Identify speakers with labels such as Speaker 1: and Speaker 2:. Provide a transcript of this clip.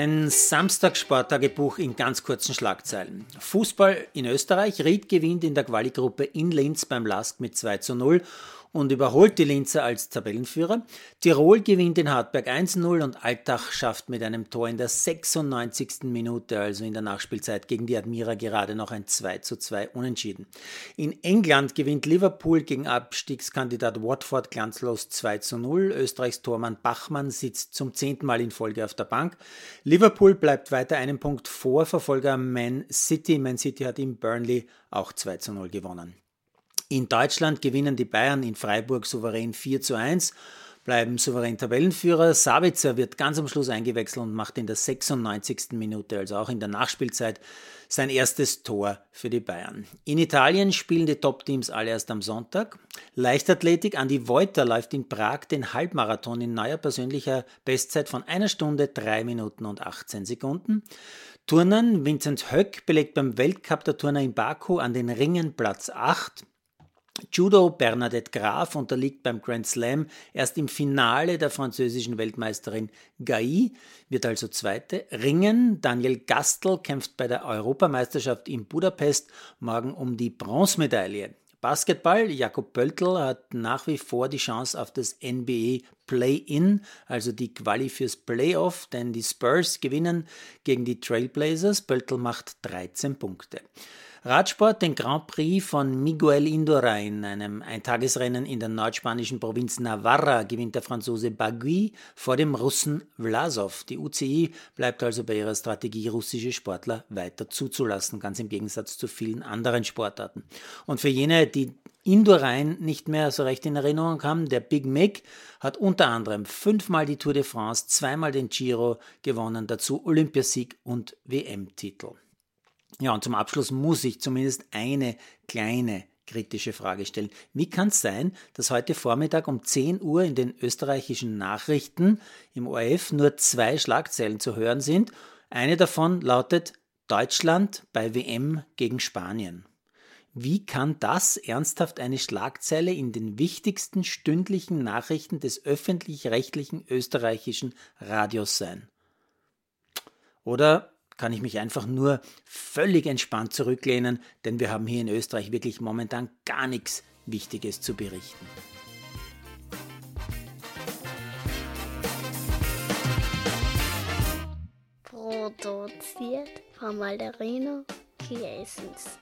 Speaker 1: Ein Samstagssporttagebuch in ganz kurzen Schlagzeilen. Fußball in Österreich. Ried gewinnt in der Quali-Gruppe in Linz beim Lask mit 2 zu 0 und überholt die Linzer als Tabellenführer. Tirol gewinnt in Hartberg 1-0 und Altach schafft mit einem Tor in der 96. Minute, also in der Nachspielzeit, gegen die Admira gerade noch ein 2-2 Unentschieden. In England gewinnt Liverpool gegen Abstiegskandidat Watford glanzlos 2-0. Österreichs Tormann Bachmann sitzt zum zehnten Mal in Folge auf der Bank. Liverpool bleibt weiter einen Punkt vor Verfolger Man City. Man City hat in Burnley auch 2-0 gewonnen. In Deutschland gewinnen die Bayern in Freiburg souverän 4 zu 1, bleiben souverän Tabellenführer. Sabitzer wird ganz am Schluss eingewechselt und macht in der 96. Minute, also auch in der Nachspielzeit, sein erstes Tor für die Bayern. In Italien spielen die Top-Teams alle erst am Sonntag. Leichtathletik, Andi Voiter läuft in Prag den Halbmarathon in neuer persönlicher Bestzeit von einer Stunde, drei Minuten und 18 Sekunden. Turnen, Vincent Höck belegt beim Weltcup der Turner in Baku an den Ringen Platz 8. Judo Bernadette Graf unterliegt beim Grand Slam erst im Finale der französischen Weltmeisterin Gai, wird also Zweite. Ringen, Daniel Gastel kämpft bei der Europameisterschaft in Budapest morgen um die Bronzemedaille. Basketball, Jakob Pöltl hat nach wie vor die Chance auf das NBA Play-In, also die Quali fürs Playoff, denn die Spurs gewinnen gegen die Trailblazers. Pöltl macht 13 Punkte. Radsport, den Grand Prix von Miguel Indurain, einem Eintagesrennen in der nordspanischen Provinz Navarra, gewinnt der Franzose Bagui vor dem Russen Vlasov. Die UCI bleibt also bei ihrer Strategie, russische Sportler weiter zuzulassen, ganz im Gegensatz zu vielen anderen Sportarten. Und für jene, die Indurain nicht mehr so recht in Erinnerung haben, der Big Mick hat unter anderem fünfmal die Tour de France, zweimal den Giro gewonnen, dazu Olympiasieg und WM-Titel. Ja, und zum Abschluss muss ich zumindest eine kleine kritische Frage stellen. Wie kann es sein, dass heute Vormittag um 10 Uhr in den österreichischen Nachrichten im ORF nur zwei Schlagzeilen zu hören sind? Eine davon lautet Deutschland bei WM gegen Spanien. Wie kann das ernsthaft eine Schlagzeile in den wichtigsten stündlichen Nachrichten des öffentlich-rechtlichen österreichischen Radios sein? Oder kann ich mich einfach nur völlig entspannt zurücklehnen, denn wir haben hier in Österreich wirklich momentan gar nichts Wichtiges zu berichten.
Speaker 2: Produziert von Malderino Kiesens.